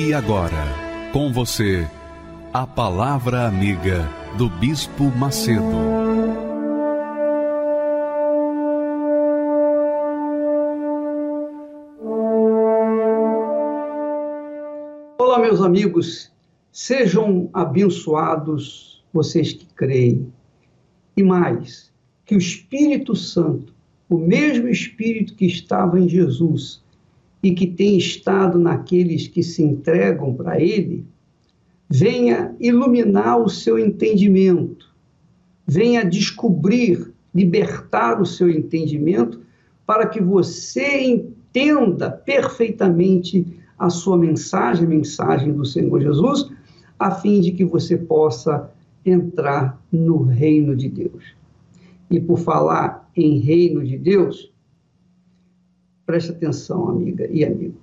E agora, com você, a Palavra Amiga do Bispo Macedo. Olá, meus amigos, sejam abençoados vocês que creem. E mais, que o Espírito Santo, o mesmo Espírito que estava em Jesus, e que tem estado naqueles que se entregam para Ele, venha iluminar o seu entendimento, venha descobrir, libertar o seu entendimento, para que você entenda perfeitamente a sua mensagem, a mensagem do Senhor Jesus, a fim de que você possa entrar no reino de Deus. E por falar em reino de Deus, Preste atenção, amiga e amigo.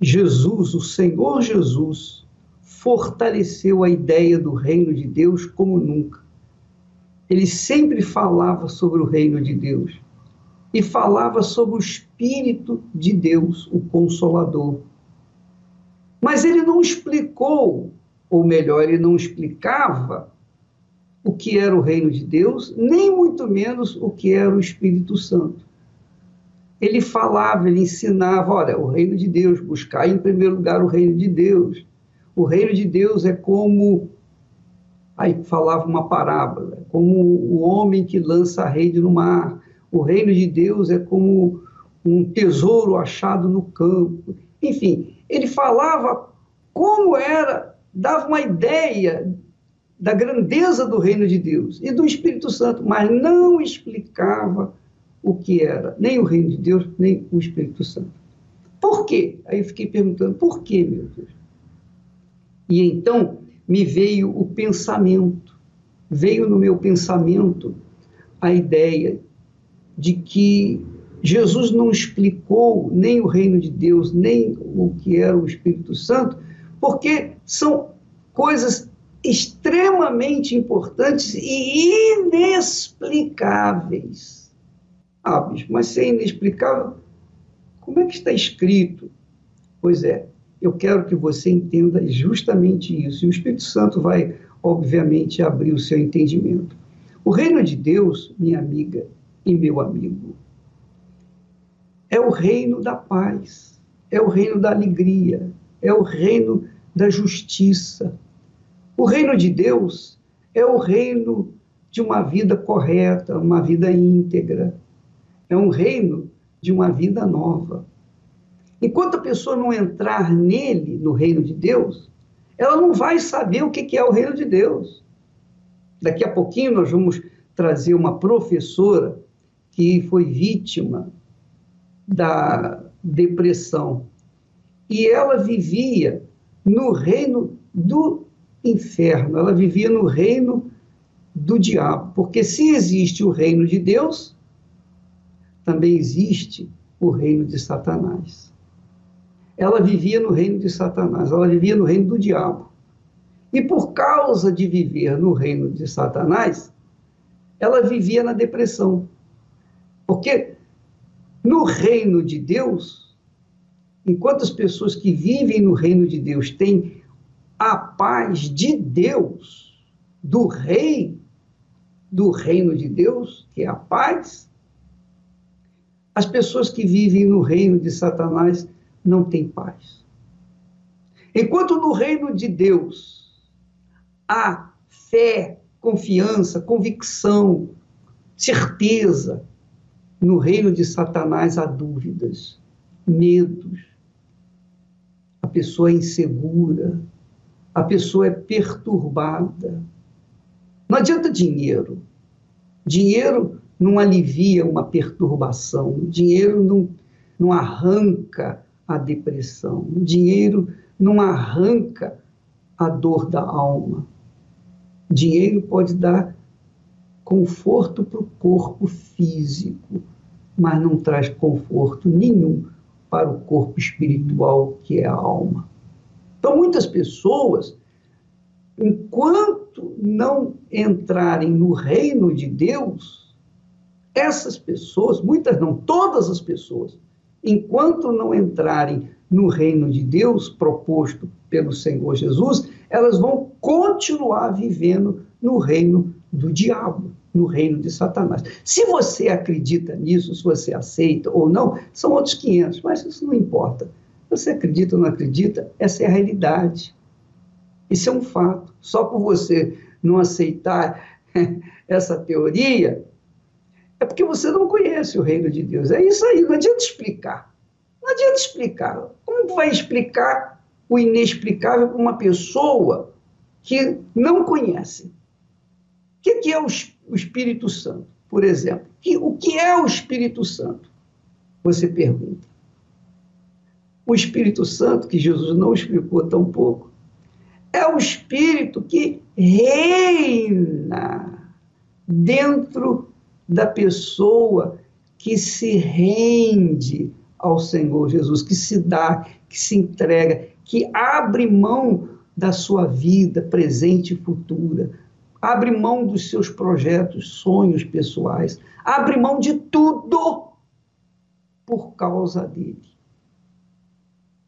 Jesus, o Senhor Jesus, fortaleceu a ideia do reino de Deus como nunca. Ele sempre falava sobre o reino de Deus e falava sobre o Espírito de Deus, o Consolador. Mas ele não explicou, ou melhor, ele não explicava o que era o reino de Deus, nem muito menos o que era o Espírito Santo ele falava, ele ensinava, olha, o reino de Deus, buscar em primeiro lugar o reino de Deus. O reino de Deus é como aí falava uma parábola, como o homem que lança a rede no mar. O reino de Deus é como um tesouro achado no campo. Enfim, ele falava como era, dava uma ideia da grandeza do reino de Deus e do Espírito Santo, mas não explicava o que era nem o reino de Deus, nem o Espírito Santo. Por quê? Aí eu fiquei perguntando, por quê, meu Deus? E então me veio o pensamento, veio no meu pensamento a ideia de que Jesus não explicou nem o reino de Deus, nem o que era o Espírito Santo, porque são coisas extremamente importantes e inexplicáveis ah, bispo, mas se é inexplicável, como é que está escrito? Pois é, eu quero que você entenda justamente isso. E o Espírito Santo vai, obviamente, abrir o seu entendimento. O reino de Deus, minha amiga e meu amigo, é o reino da paz, é o reino da alegria, é o reino da justiça. O reino de Deus é o reino de uma vida correta, uma vida íntegra, é um reino de uma vida nova. Enquanto a pessoa não entrar nele, no reino de Deus, ela não vai saber o que é o reino de Deus. Daqui a pouquinho nós vamos trazer uma professora que foi vítima da depressão. E ela vivia no reino do inferno, ela vivia no reino do diabo. Porque se existe o reino de Deus, também existe o reino de Satanás. Ela vivia no reino de Satanás, ela vivia no reino do diabo. E por causa de viver no reino de Satanás, ela vivia na depressão. Porque no reino de Deus, enquanto as pessoas que vivem no reino de Deus têm a paz de Deus, do rei, do reino de Deus, que é a paz, as pessoas que vivem no reino de Satanás não têm paz. Enquanto no reino de Deus há fé, confiança, convicção, certeza, no reino de Satanás há dúvidas, medos. A pessoa é insegura, a pessoa é perturbada. Não adianta dinheiro. Dinheiro não alivia uma perturbação, o dinheiro não, não arranca a depressão. O dinheiro não arranca a dor da alma. O dinheiro pode dar conforto para o corpo físico, mas não traz conforto nenhum para o corpo espiritual, que é a alma. Então, muitas pessoas, enquanto não entrarem no reino de Deus, essas pessoas, muitas não, todas as pessoas, enquanto não entrarem no reino de Deus proposto pelo Senhor Jesus, elas vão continuar vivendo no reino do diabo, no reino de Satanás. Se você acredita nisso, se você aceita ou não, são outros 500, mas isso não importa. Você acredita ou não acredita, essa é a realidade. Isso é um fato. Só por você não aceitar essa teoria, é porque você não conhece o reino de Deus. É isso aí, não adianta explicar. Não adianta explicar. Como vai explicar o inexplicável para uma pessoa que não conhece? O que é o Espírito Santo, por exemplo? O que é o Espírito Santo? Você pergunta. O Espírito Santo, que Jesus não explicou tão pouco, é o Espírito que reina dentro da pessoa que se rende ao Senhor Jesus, que se dá, que se entrega, que abre mão da sua vida presente e futura, abre mão dos seus projetos, sonhos pessoais, abre mão de tudo por causa dele.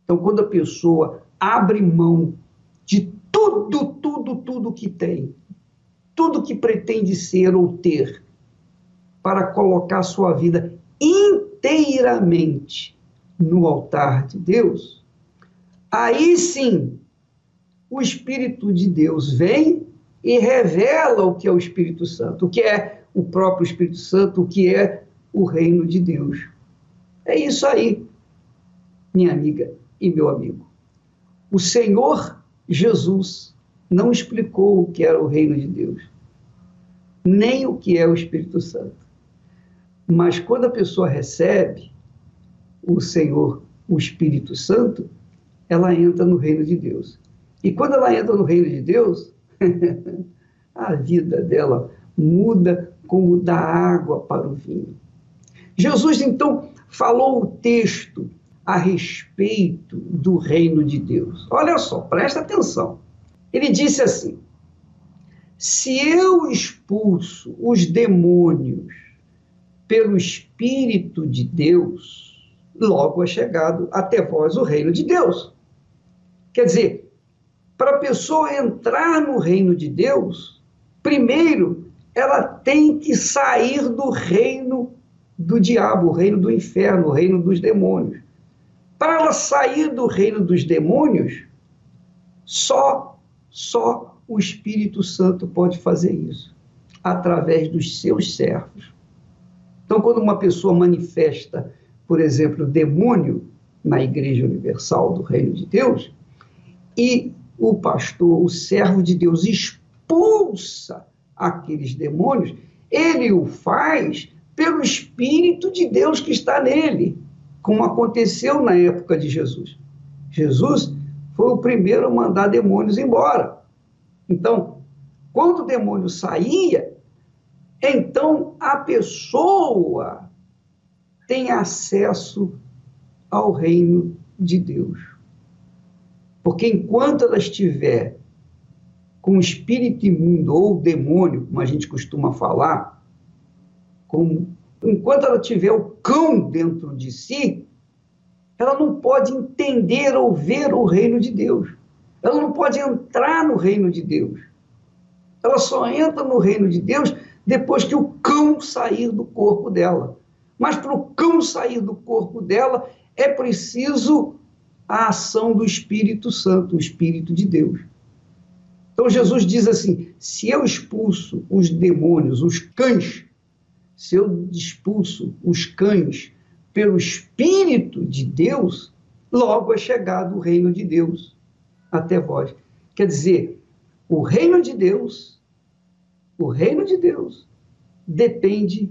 Então, quando a pessoa abre mão de tudo, tudo, tudo que tem, tudo que pretende ser ou ter, para colocar sua vida inteiramente no altar de Deus, aí sim o Espírito de Deus vem e revela o que é o Espírito Santo, o que é o próprio Espírito Santo, o que é o reino de Deus. É isso aí, minha amiga e meu amigo. O Senhor Jesus não explicou o que era o reino de Deus, nem o que é o Espírito Santo. Mas quando a pessoa recebe o Senhor, o Espírito Santo, ela entra no reino de Deus. E quando ela entra no reino de Deus, a vida dela muda como da água para o vinho. Jesus então falou o texto a respeito do reino de Deus. Olha só, presta atenção. Ele disse assim: Se eu expulso os demônios pelo Espírito de Deus, logo é chegado até vós o reino de Deus. Quer dizer, para a pessoa entrar no reino de Deus, primeiro ela tem que sair do reino do diabo, o reino do inferno, o reino dos demônios. Para ela sair do reino dos demônios, só só o Espírito Santo pode fazer isso, através dos seus servos. Então, quando uma pessoa manifesta, por exemplo, demônio na Igreja Universal do Reino de Deus, e o pastor, o servo de Deus, expulsa aqueles demônios, ele o faz pelo Espírito de Deus que está nele, como aconteceu na época de Jesus. Jesus foi o primeiro a mandar demônios embora. Então, quando o demônio saía, então a pessoa tem acesso ao reino de Deus. Porque enquanto ela estiver com o espírito imundo ou demônio, como a gente costuma falar, com, enquanto ela tiver o cão dentro de si, ela não pode entender ou ver o reino de Deus. Ela não pode entrar no reino de Deus. Ela só entra no reino de Deus depois que o cão sair do corpo dela. Mas para o cão sair do corpo dela, é preciso a ação do Espírito Santo, o Espírito de Deus. Então Jesus diz assim: se eu expulso os demônios, os cães, se eu expulso os cães pelo Espírito de Deus, logo é chegado o reino de Deus até vós. Quer dizer, o reino de Deus o reino de Deus depende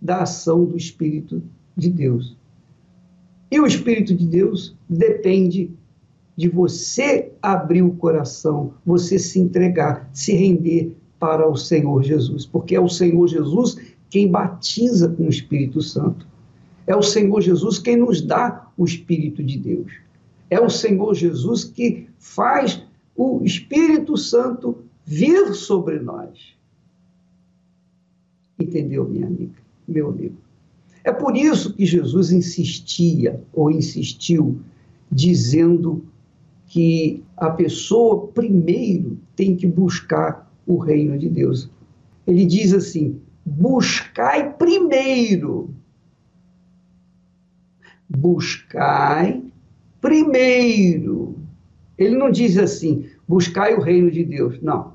da ação do Espírito de Deus. E o Espírito de Deus depende de você abrir o coração, você se entregar, se render para o Senhor Jesus, porque é o Senhor Jesus quem batiza com o Espírito Santo. É o Senhor Jesus quem nos dá o Espírito de Deus. É o Senhor Jesus que faz o Espírito Santo vir sobre nós. Entendeu, minha amiga, meu amigo? É por isso que Jesus insistia ou insistiu, dizendo que a pessoa primeiro tem que buscar o reino de Deus. Ele diz assim: buscai primeiro. Buscai primeiro. Ele não diz assim, buscai o reino de Deus. Não.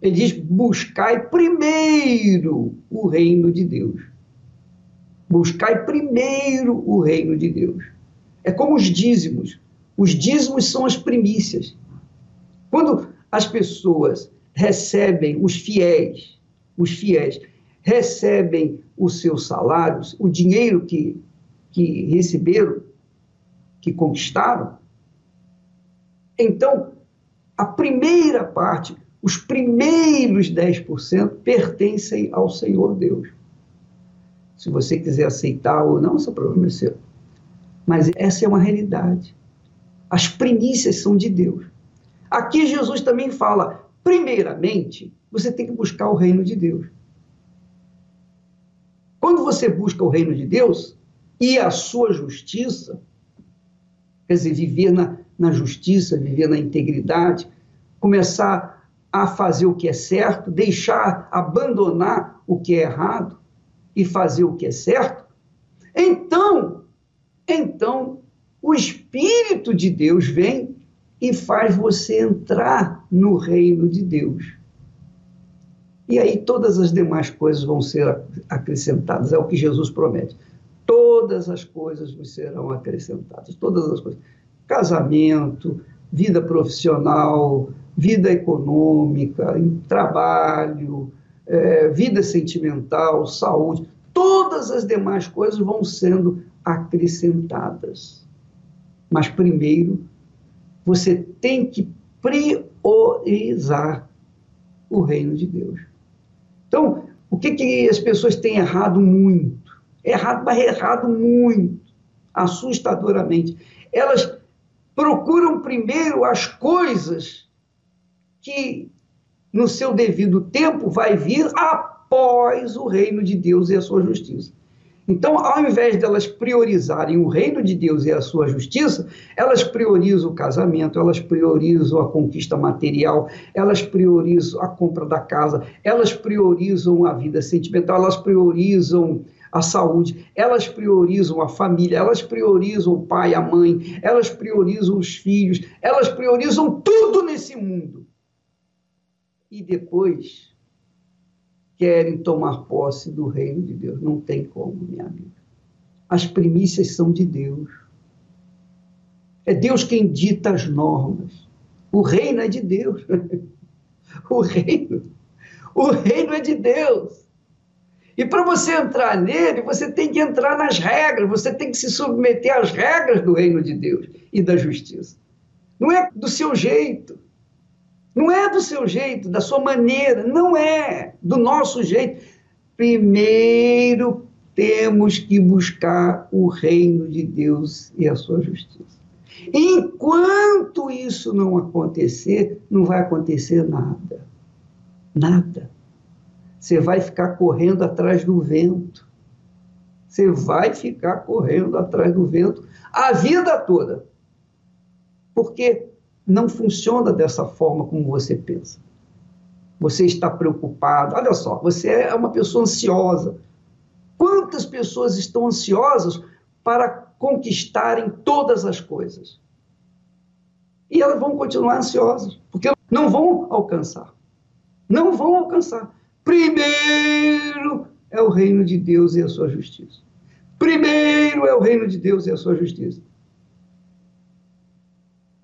Ele diz, buscai primeiro o reino de Deus. Buscai primeiro o reino de Deus. É como os dízimos. Os dízimos são as primícias. Quando as pessoas recebem, os fiéis, os fiéis, recebem os seus salários, o dinheiro que, que receberam, que conquistaram, então a primeira parte, os primeiros 10% pertencem ao Senhor Deus. Se você quiser aceitar ou não, problema é seu. Mas essa é uma realidade. As primícias são de Deus. Aqui Jesus também fala, primeiramente, você tem que buscar o reino de Deus. Quando você busca o reino de Deus e a sua justiça, quer dizer, viver na, na justiça, viver na integridade, começar a fazer o que é certo, deixar, abandonar o que é errado, e fazer o que é certo, então, então o Espírito de Deus vem e faz você entrar no reino de Deus. E aí todas as demais coisas vão ser acrescentadas, é o que Jesus promete. Todas as coisas vos serão acrescentadas, todas as coisas. Casamento, vida profissional, vida econômica, trabalho, é, vida sentimental, saúde, todas as demais coisas vão sendo acrescentadas. Mas primeiro, você tem que priorizar o reino de Deus. Então, o que, que as pessoas têm errado muito? Errado, mas errado muito, assustadoramente. Elas procuram primeiro as coisas que no seu devido tempo, vai vir após o reino de Deus e a sua justiça. Então, ao invés delas priorizarem o reino de Deus e a sua justiça, elas priorizam o casamento, elas priorizam a conquista material, elas priorizam a compra da casa, elas priorizam a vida sentimental, elas priorizam a saúde, elas priorizam a família, elas priorizam o pai, a mãe, elas priorizam os filhos, elas priorizam tudo nesse mundo e depois querem tomar posse do reino de Deus. Não tem como, minha amiga. As primícias são de Deus. É Deus quem dita as normas. O reino é de Deus. o reino. O reino é de Deus. E para você entrar nele, você tem que entrar nas regras, você tem que se submeter às regras do reino de Deus e da justiça. Não é do seu jeito. Não é do seu jeito, da sua maneira, não é do nosso jeito. Primeiro temos que buscar o reino de Deus e a sua justiça. Enquanto isso não acontecer, não vai acontecer nada. Nada. Você vai ficar correndo atrás do vento. Você vai ficar correndo atrás do vento a vida toda. Porque não funciona dessa forma como você pensa. Você está preocupado. Olha só, você é uma pessoa ansiosa. Quantas pessoas estão ansiosas para conquistarem todas as coisas? E elas vão continuar ansiosas, porque não vão alcançar. Não vão alcançar. Primeiro é o reino de Deus e a sua justiça. Primeiro é o reino de Deus e a sua justiça.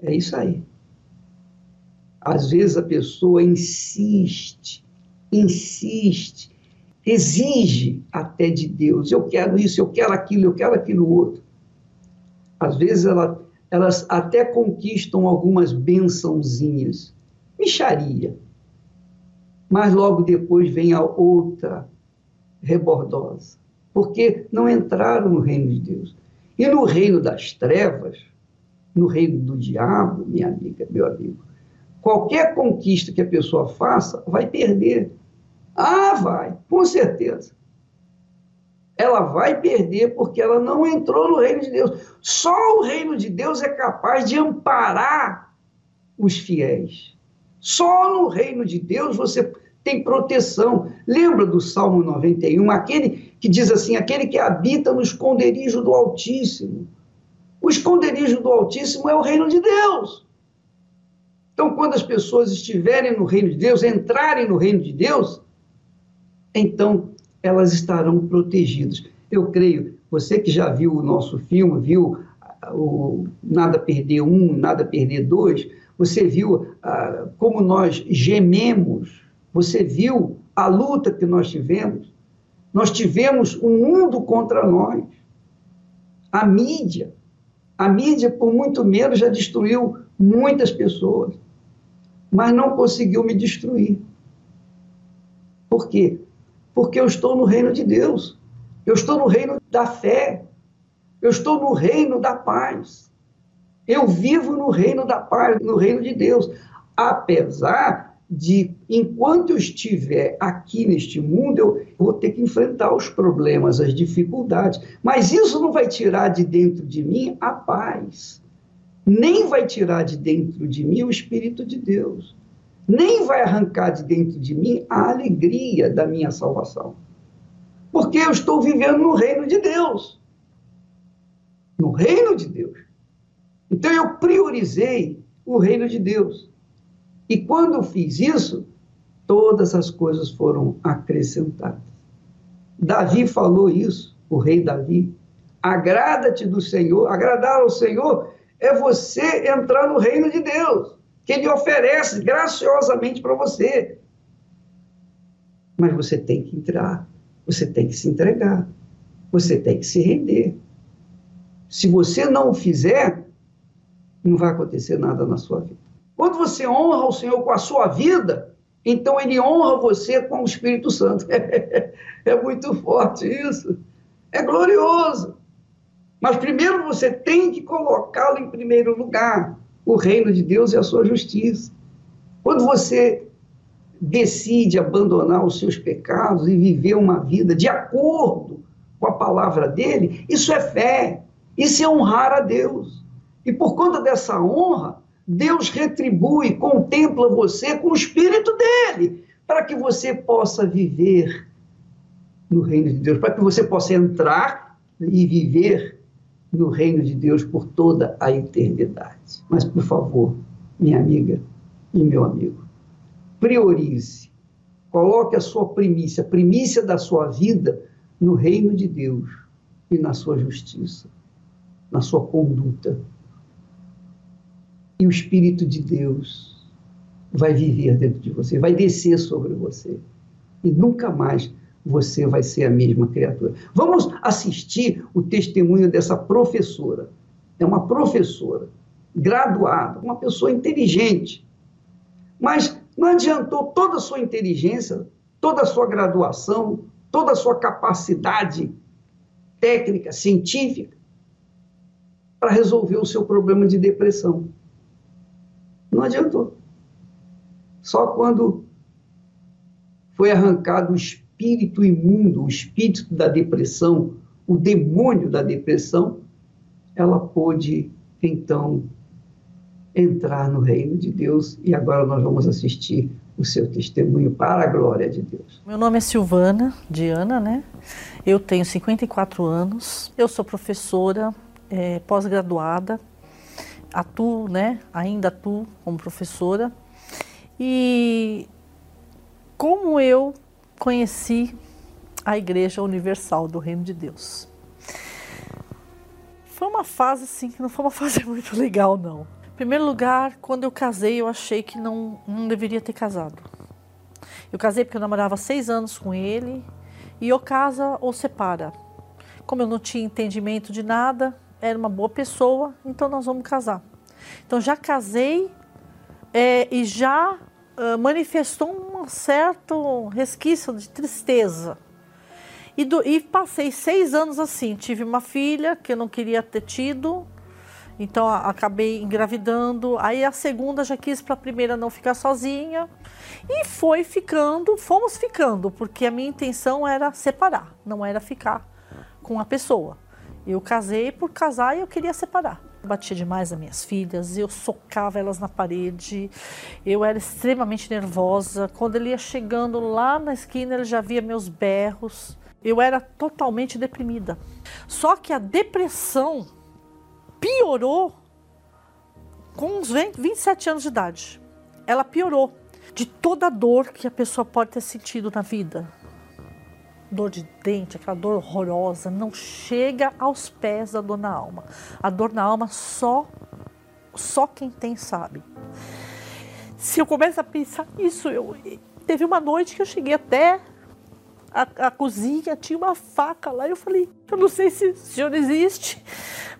É isso aí. Às vezes a pessoa insiste, insiste, exige até de Deus. Eu quero isso, eu quero aquilo, eu quero aquilo outro. Às vezes ela, elas até conquistam algumas bençãozinhas, micharia. Mas logo depois vem a outra rebordosa, porque não entraram no reino de Deus. E no reino das trevas, no reino do diabo, minha amiga, meu amigo, qualquer conquista que a pessoa faça vai perder. Ah, vai, com certeza. Ela vai perder porque ela não entrou no reino de Deus. Só o reino de Deus é capaz de amparar os fiéis. Só no reino de Deus você tem proteção. Lembra do Salmo 91, aquele que diz assim: aquele que habita no esconderijo do Altíssimo. O esconderijo do Altíssimo é o reino de Deus. Então, quando as pessoas estiverem no reino de Deus, entrarem no reino de Deus, então elas estarão protegidas. Eu creio, você que já viu o nosso filme, viu o Nada Perder Um, Nada Perder Dois, você viu ah, como nós gememos, você viu a luta que nós tivemos. Nós tivemos um mundo contra nós. A mídia, a mídia, por muito menos, já destruiu muitas pessoas, mas não conseguiu me destruir. Por quê? Porque eu estou no reino de Deus, eu estou no reino da fé, eu estou no reino da paz. Eu vivo no reino da paz, no reino de Deus. Apesar de, enquanto eu estiver aqui neste mundo, eu vou ter que enfrentar os problemas, as dificuldades. Mas isso não vai tirar de dentro de mim a paz. Nem vai tirar de dentro de mim o Espírito de Deus. Nem vai arrancar de dentro de mim a alegria da minha salvação. Porque eu estou vivendo no reino de Deus. No reino de Deus. Então eu priorizei o reino de Deus. E quando fiz isso, todas as coisas foram acrescentadas. Davi falou isso, o rei Davi. Agrada-te do Senhor, agradar ao Senhor é você entrar no reino de Deus, que Ele oferece graciosamente para você. Mas você tem que entrar, você tem que se entregar, você tem que se render. Se você não o fizer, não vai acontecer nada na sua vida. Quando você honra o Senhor com a sua vida, então ele honra você com o Espírito Santo. é muito forte isso. É glorioso. Mas primeiro você tem que colocá-lo em primeiro lugar, o reino de Deus e a sua justiça. Quando você decide abandonar os seus pecados e viver uma vida de acordo com a palavra dele, isso é fé, isso é honrar a Deus. E por conta dessa honra, Deus retribui, contempla você com o Espírito dele, para que você possa viver no reino de Deus, para que você possa entrar e viver no reino de Deus por toda a eternidade. Mas, por favor, minha amiga e meu amigo, priorize, coloque a sua primícia, a primícia da sua vida no reino de Deus e na sua justiça, na sua conduta e o Espírito de Deus vai viver dentro de você, vai descer sobre você. E nunca mais você vai ser a mesma criatura. Vamos assistir o testemunho dessa professora. É uma professora, graduada, uma pessoa inteligente. Mas não adiantou toda a sua inteligência, toda a sua graduação, toda a sua capacidade técnica, científica, para resolver o seu problema de depressão. Não adiantou. Só quando foi arrancado o espírito imundo, o espírito da depressão, o demônio da depressão, ela pôde então entrar no reino de Deus e agora nós vamos assistir o seu testemunho para a glória de Deus. Meu nome é Silvana Diana, né? Eu tenho 54 anos, eu sou professora é, pós-graduada atuo, né? Ainda atuo como professora. E como eu conheci a Igreja Universal do Reino de Deus. Foi uma fase assim que não foi uma fase muito legal, não. Em primeiro lugar, quando eu casei, eu achei que não, não deveria ter casado. Eu casei porque eu namorava seis anos com ele e ou casa ou separa. Como eu não tinha entendimento de nada, era uma boa pessoa, então nós vamos casar. Então já casei é, e já uh, manifestou um certo resquício de tristeza. E, do, e, passei seis anos assim. Tive uma filha que eu não queria ter tido, então acabei engravidando. Aí a segunda já quis para a primeira não ficar sozinha. E foi ficando, fomos ficando, porque a minha intenção era separar, não era ficar com a pessoa. Eu casei por casar e eu queria separar. Batia demais as minhas filhas, eu socava elas na parede, eu era extremamente nervosa. Quando ele ia chegando lá na esquina, ele já via meus berros. Eu era totalmente deprimida. Só que a depressão piorou com uns 20, 27 anos de idade. Ela piorou de toda a dor que a pessoa pode ter sentido na vida dor de dente, aquela dor horrorosa, não chega aos pés da dor na alma. A dor na alma só só quem tem sabe. Se eu começo a pensar isso, eu teve uma noite que eu cheguei até a, a cozinha, tinha uma faca lá, eu falei, eu não sei se o Senhor existe,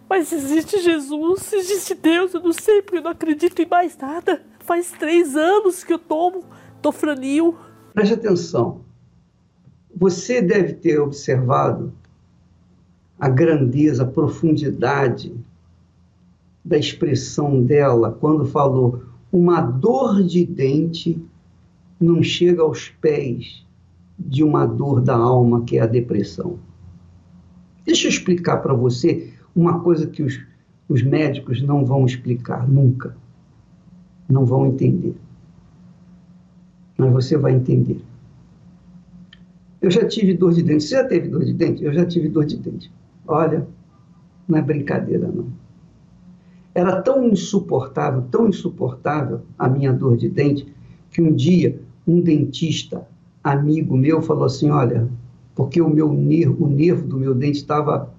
mas existe Jesus, existe Deus, eu não sei, porque eu não acredito em mais nada. Faz três anos que eu tomo tofranil. Preste atenção. Você deve ter observado a grandeza, a profundidade da expressão dela quando falou uma dor de dente não chega aos pés de uma dor da alma que é a depressão. Deixa eu explicar para você uma coisa que os, os médicos não vão explicar nunca. Não vão entender. Mas você vai entender. Eu já tive dor de dente. Você já teve dor de dente? Eu já tive dor de dente. Olha, não é brincadeira, não. Era tão insuportável, tão insuportável a minha dor de dente, que um dia um dentista amigo meu falou assim: Olha, porque o meu nervo, o nervo do meu dente estava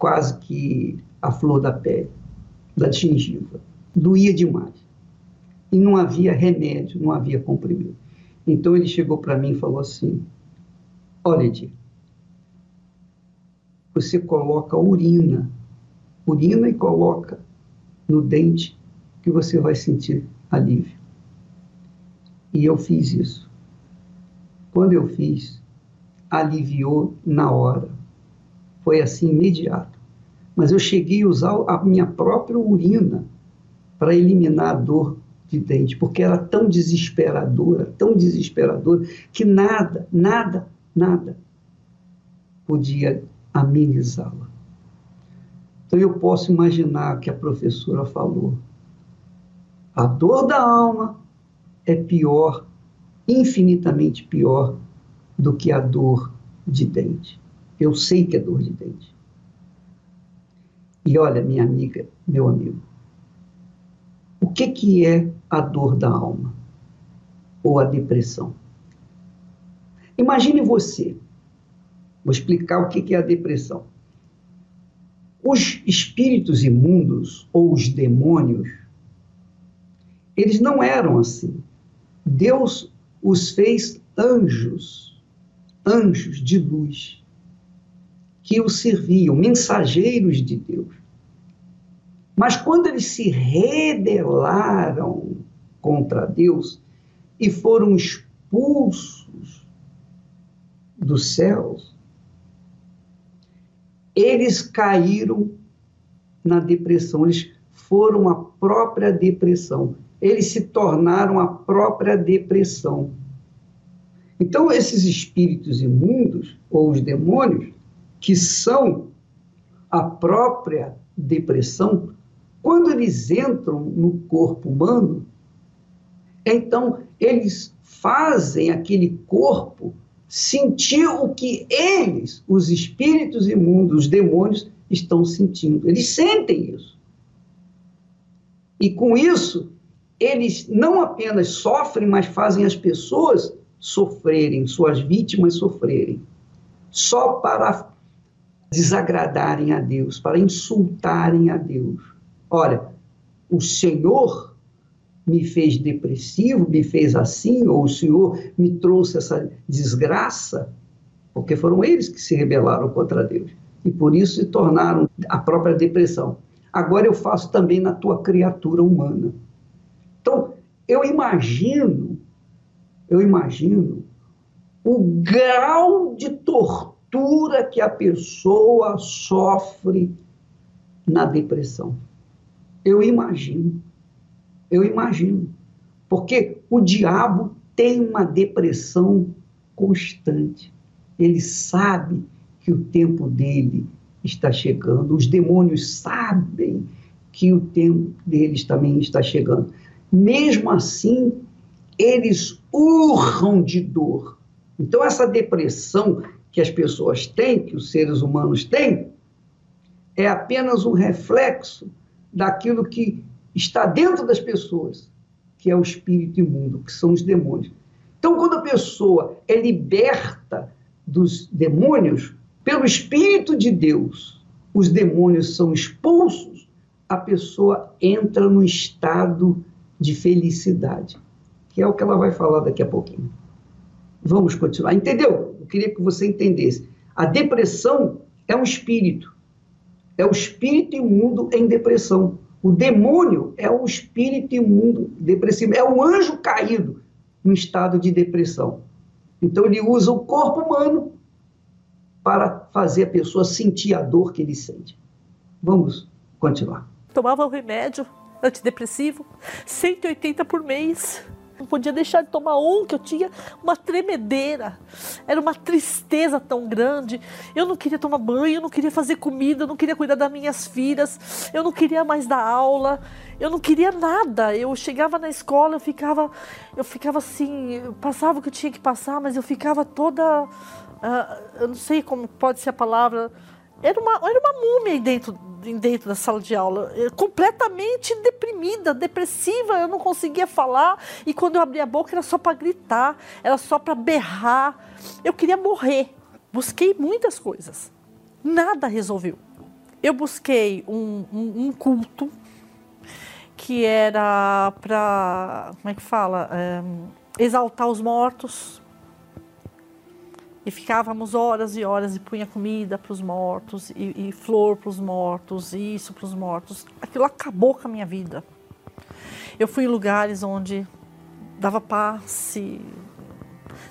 quase que a flor da pele, da gengiva. Doía demais. E não havia remédio, não havia comprimido. Então ele chegou para mim e falou assim: Olha, Edir, você coloca urina, urina e coloca no dente que você vai sentir alívio. E eu fiz isso. Quando eu fiz, aliviou na hora. Foi assim imediato. Mas eu cheguei a usar a minha própria urina para eliminar a dor de dente, porque era tão desesperadora, tão desesperadora, que nada, nada nada podia amenizá-la. Então eu posso imaginar que a professora falou: a dor da alma é pior, infinitamente pior do que a dor de dente. Eu sei que é dor de dente. E olha, minha amiga, meu amigo, o que, que é a dor da alma? Ou a depressão? Imagine você. Vou explicar o que é a depressão. Os espíritos imundos ou os demônios, eles não eram assim. Deus os fez anjos, anjos de luz, que o serviam, mensageiros de Deus. Mas quando eles se rebelaram contra Deus e foram expulsos dos céus, eles caíram na depressão, eles foram a própria depressão, eles se tornaram a própria depressão. Então, esses espíritos imundos, ou os demônios, que são a própria depressão, quando eles entram no corpo humano, então eles fazem aquele corpo sentir o que eles, os espíritos imundos, os demônios, estão sentindo. Eles sentem isso. E com isso, eles não apenas sofrem, mas fazem as pessoas sofrerem, suas vítimas sofrerem, só para desagradarem a Deus, para insultarem a Deus. Olha, o Senhor me fez depressivo, me fez assim, ou o Senhor me trouxe essa desgraça, porque foram eles que se rebelaram contra Deus. e por isso se tornaram a própria depressão. Agora eu faço também na tua criatura humana. Então, eu imagino, eu imagino o grau de tortura que a pessoa sofre na depressão. Eu imagino. Eu imagino. Porque o diabo tem uma depressão constante. Ele sabe que o tempo dele está chegando. Os demônios sabem que o tempo deles também está chegando. Mesmo assim, eles urram de dor. Então, essa depressão que as pessoas têm, que os seres humanos têm, é apenas um reflexo daquilo que está dentro das pessoas, que é o espírito imundo, que são os demônios. Então, quando a pessoa é liberta dos demônios, pelo Espírito de Deus, os demônios são expulsos, a pessoa entra no estado de felicidade, que é o que ela vai falar daqui a pouquinho. Vamos continuar. Entendeu? Eu queria que você entendesse. A depressão é um espírito. É o espírito imundo em depressão. O demônio é o espírito imundo depressivo. É o anjo caído em estado de depressão. Então ele usa o corpo humano para fazer a pessoa sentir a dor que ele sente. Vamos continuar. Tomava o remédio antidepressivo, 180 por mês. Não podia deixar de tomar um, que eu tinha uma tremedeira. Era uma tristeza tão grande. Eu não queria tomar banho, eu não queria fazer comida, eu não queria cuidar das minhas filhas, eu não queria mais dar aula, eu não queria nada. Eu chegava na escola, eu ficava, eu ficava assim, eu passava o que eu tinha que passar, mas eu ficava toda, uh, eu não sei como pode ser a palavra, era uma, era uma múmia dentro, dentro da sala de aula, completamente deprimida, depressiva, eu não conseguia falar. E quando eu abria a boca era só para gritar, era só para berrar. Eu queria morrer. Busquei muitas coisas, nada resolveu. Eu busquei um, um, um culto que era para, como é que fala, é, exaltar os mortos e ficávamos horas e horas e punha comida para os mortos e, e flor para os mortos, e isso para os mortos. Aquilo acabou com a minha vida. Eu fui em lugares onde dava passe,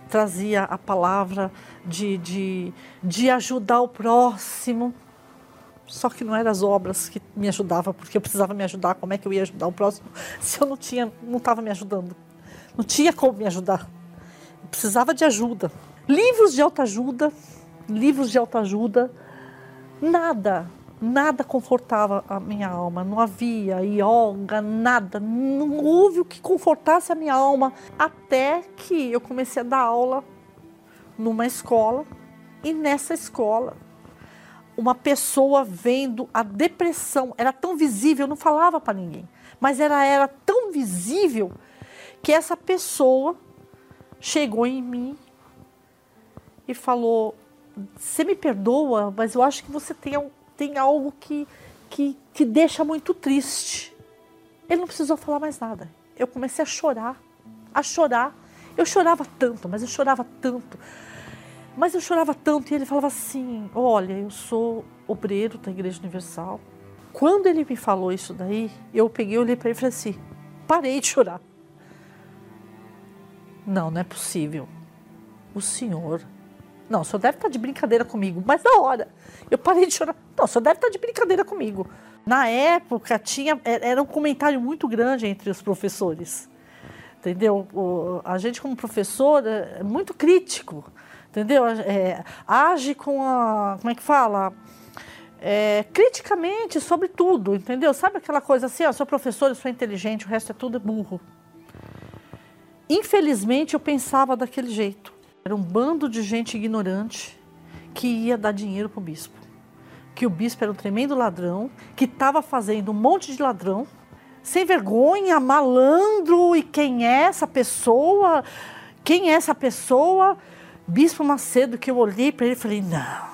trazia a palavra de, de, de ajudar o próximo. Só que não eram as obras que me ajudavam, porque eu precisava me ajudar. Como é que eu ia ajudar o próximo se eu não tinha, não estava me ajudando? Não tinha como me ajudar. Eu precisava de ajuda. Livros de autoajuda, livros de autoajuda, nada, nada confortava a minha alma. Não havia yoga, nada. Não houve o que confortasse a minha alma. Até que eu comecei a dar aula numa escola e nessa escola uma pessoa vendo a depressão era tão visível, eu não falava para ninguém, mas era era tão visível que essa pessoa chegou em mim e falou: Você me perdoa, mas eu acho que você tem, tem algo que, que, que deixa muito triste. Ele não precisou falar mais nada. Eu comecei a chorar, a chorar. Eu chorava tanto, mas eu chorava tanto. Mas eu chorava tanto e ele falava assim: Olha, eu sou obreiro da Igreja Universal. Quando ele me falou isso daí, eu peguei, olhei para ele e falei assim: Parei de chorar. Não, não é possível. O senhor não, o senhor deve estar de brincadeira comigo. Mas na hora, eu parei de chorar. Não, o senhor deve estar de brincadeira comigo. Na época, tinha, é, era um comentário muito grande entre os professores. Entendeu? O, a gente, como professor, é muito crítico. Entendeu? É, age com a. Como é que fala? É, criticamente sobre tudo, entendeu? Sabe aquela coisa assim, ó, sou professor, sou inteligente, o resto é tudo burro. Infelizmente, eu pensava daquele jeito. Era um bando de gente ignorante que ia dar dinheiro para o bispo. Que o bispo era um tremendo ladrão, que estava fazendo um monte de ladrão, sem vergonha, malandro. E quem é essa pessoa? Quem é essa pessoa? Bispo Macedo, que eu olhei para ele e falei: não,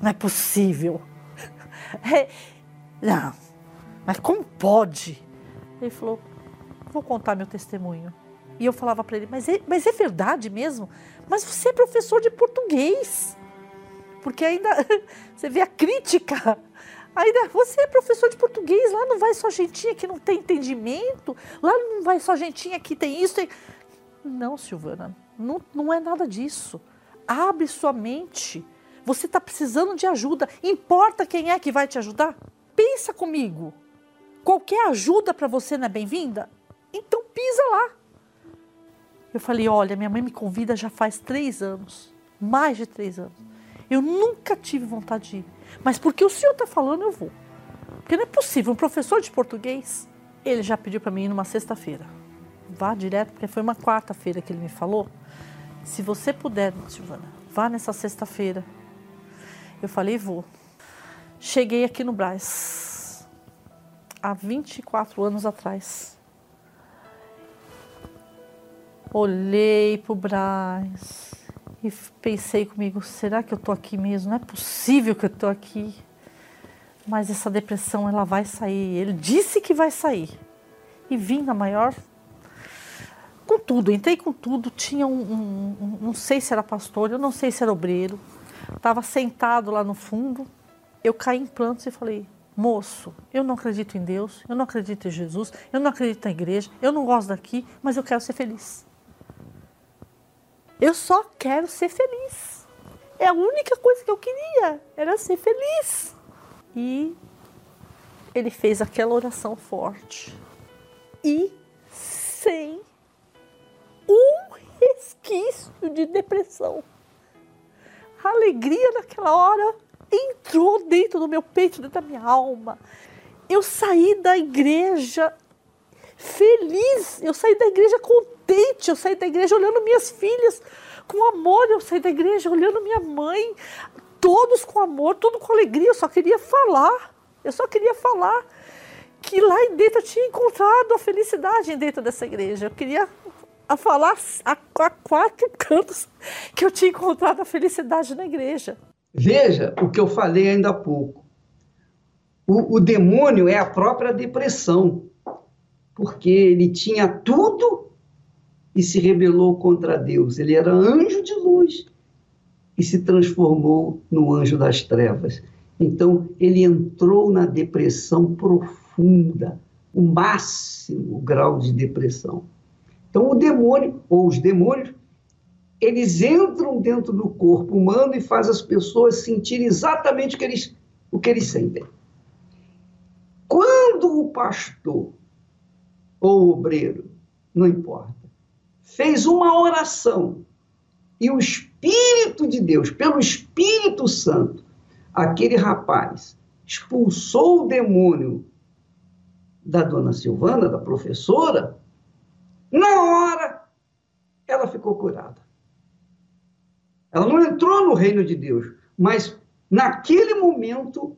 não é possível. É, não, mas como pode? Ele falou: vou contar meu testemunho. E eu falava para ele, mas é, mas é verdade mesmo? Mas você é professor de português. porque ainda você vê a crítica. Ainda você é professor de português, lá não vai só gentinha que não tem entendimento, lá não vai só gentinha que tem isso. Tem... Não, Silvana, não, não é nada disso. Abre sua mente. Você está precisando de ajuda. Importa quem é que vai te ajudar? Pensa comigo. Qualquer ajuda para você não é bem-vinda? Então pisa lá. Eu falei: olha, minha mãe me convida já faz três anos mais de três anos. Eu nunca tive vontade de ir. Mas porque o senhor está falando, eu vou. Porque não é possível. Um professor de português, ele já pediu para mim ir numa sexta-feira. Vá direto, porque foi uma quarta-feira que ele me falou. Se você puder, Silvana, vá nessa sexta-feira. Eu falei, vou. Cheguei aqui no Braz, há 24 anos atrás. Olhei para o Braz e pensei comigo, será que eu estou aqui mesmo? Não é possível que eu estou aqui. Mas essa depressão, ela vai sair. Ele disse que vai sair. E vim na maior... Com tudo, entrei com tudo. Tinha um, um, um não sei se era pastor, eu não sei se era obreiro. Estava sentado lá no fundo. Eu caí em prantos e falei, moço, eu não acredito em Deus, eu não acredito em Jesus, eu não acredito na igreja, eu não gosto daqui, mas eu quero ser feliz. Eu só quero ser feliz. É a única coisa que eu queria, era ser feliz. E ele fez aquela oração forte. E sem um resquício de depressão. A alegria naquela hora entrou dentro do meu peito, dentro da minha alma. Eu saí da igreja feliz, eu saí da igreja contente, eu saí da igreja olhando minhas filhas com amor, eu saí da igreja olhando minha mãe, todos com amor, tudo com alegria, eu só queria falar, eu só queria falar que lá dentro eu tinha encontrado a felicidade dentro dessa igreja, eu queria falar a, a quatro cantos que eu tinha encontrado a felicidade na igreja. Veja o que eu falei ainda há pouco. O, o demônio é a própria depressão porque ele tinha tudo e se rebelou contra Deus. Ele era anjo de luz e se transformou no anjo das trevas. Então, ele entrou na depressão profunda, o máximo grau de depressão. Então, o demônio, ou os demônios, eles entram dentro do corpo humano e fazem as pessoas sentirem exatamente o que eles, o que eles sentem. Quando o pastor ou obreiro, não importa, fez uma oração e o Espírito de Deus, pelo Espírito Santo, aquele rapaz expulsou o demônio da dona Silvana, da professora, na hora ela ficou curada. Ela não entrou no reino de Deus, mas naquele momento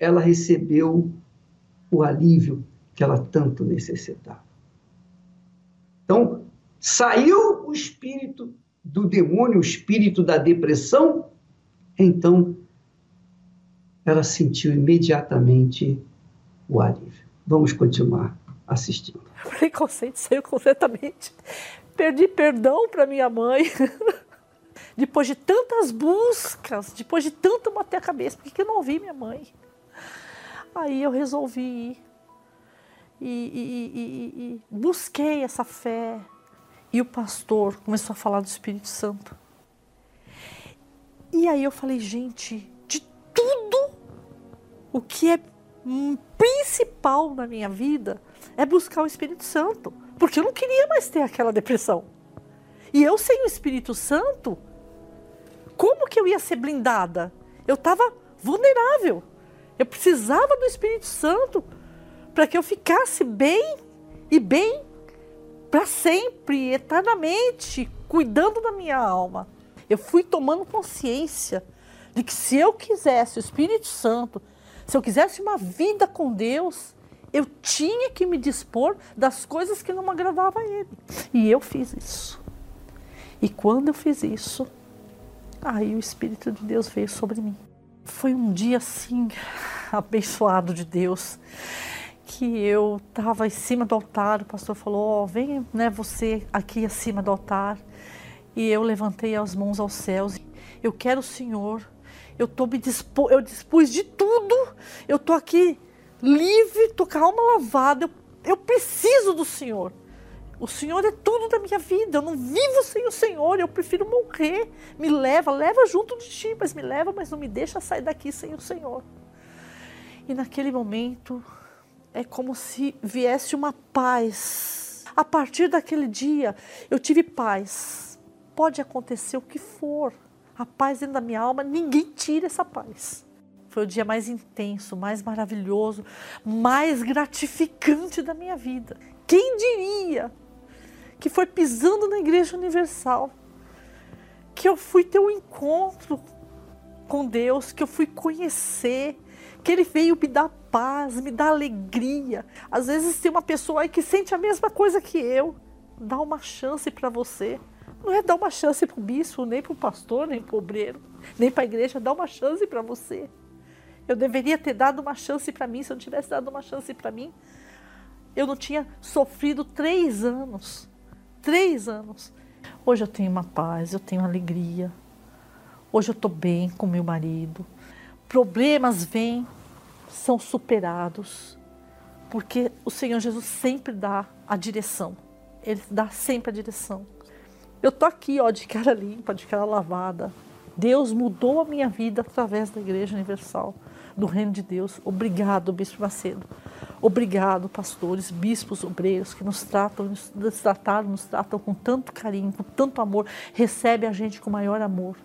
ela recebeu o alívio que ela tanto necessitava. Então, saiu o espírito do demônio, o espírito da depressão, então ela sentiu imediatamente o alívio. Vamos continuar assistindo. O preconceito saiu completamente. Perdi perdão para minha mãe. depois de tantas buscas, depois de tanto bater a cabeça, por que eu não ouvi minha mãe? Aí eu resolvi ir e, e, e, e busquei essa fé. E o pastor começou a falar do Espírito Santo. E aí eu falei, gente, de tudo o que é principal na minha vida é buscar o Espírito Santo. Porque eu não queria mais ter aquela depressão. E eu sem o Espírito Santo, como que eu ia ser blindada? Eu estava vulnerável. Eu precisava do Espírito Santo para que eu ficasse bem e bem para sempre, eternamente, cuidando da minha alma. Eu fui tomando consciência de que se eu quisesse o Espírito Santo, se eu quisesse uma vida com Deus, eu tinha que me dispor das coisas que não agradavam a Ele. E eu fiz isso. E quando eu fiz isso, aí o Espírito de Deus veio sobre mim. Foi um dia assim, abençoado de Deus que eu estava em cima do altar, o pastor falou, oh, vem né, você aqui acima do altar. E eu levantei as mãos aos céus. Eu quero o Senhor, Eu tô me dispo, eu dispus de tudo. Eu tô aqui livre, tô com a alma lavada. Eu, eu preciso do Senhor. O Senhor é tudo da minha vida. Eu não vivo sem o Senhor. Eu prefiro morrer. Me leva, leva junto de ti, mas me leva, mas não me deixa sair daqui sem o Senhor. E naquele momento é como se viesse uma paz. A partir daquele dia eu tive paz. Pode acontecer o que for. A paz dentro da minha alma, ninguém tira essa paz. Foi o dia mais intenso, mais maravilhoso, mais gratificante da minha vida. Quem diria que foi pisando na Igreja Universal, que eu fui ter um encontro com Deus, que eu fui conhecer, que Ele veio me dar paz, me dar alegria. Às vezes tem uma pessoa aí que sente a mesma coisa que eu. Dá uma chance para você. Não é dar uma chance para o bispo, nem para o pastor, nem para o obreiro, nem para a igreja. Dá uma chance para você. Eu deveria ter dado uma chance para mim. Se eu não tivesse dado uma chance para mim, eu não tinha sofrido três anos três anos. Hoje eu tenho uma paz, eu tenho alegria. Hoje eu estou bem com meu marido. Problemas vêm, são superados, porque o Senhor Jesus sempre dá a direção. Ele dá sempre a direção. Eu tô aqui, ó, de cara limpa, de cara lavada. Deus mudou a minha vida através da Igreja Universal, do Reino de Deus. Obrigado, Bispo Macedo. Obrigado, pastores, bispos, obreiros que nos tratam, nos trataram, nos tratam com tanto carinho, com tanto amor, recebe a gente com maior amor.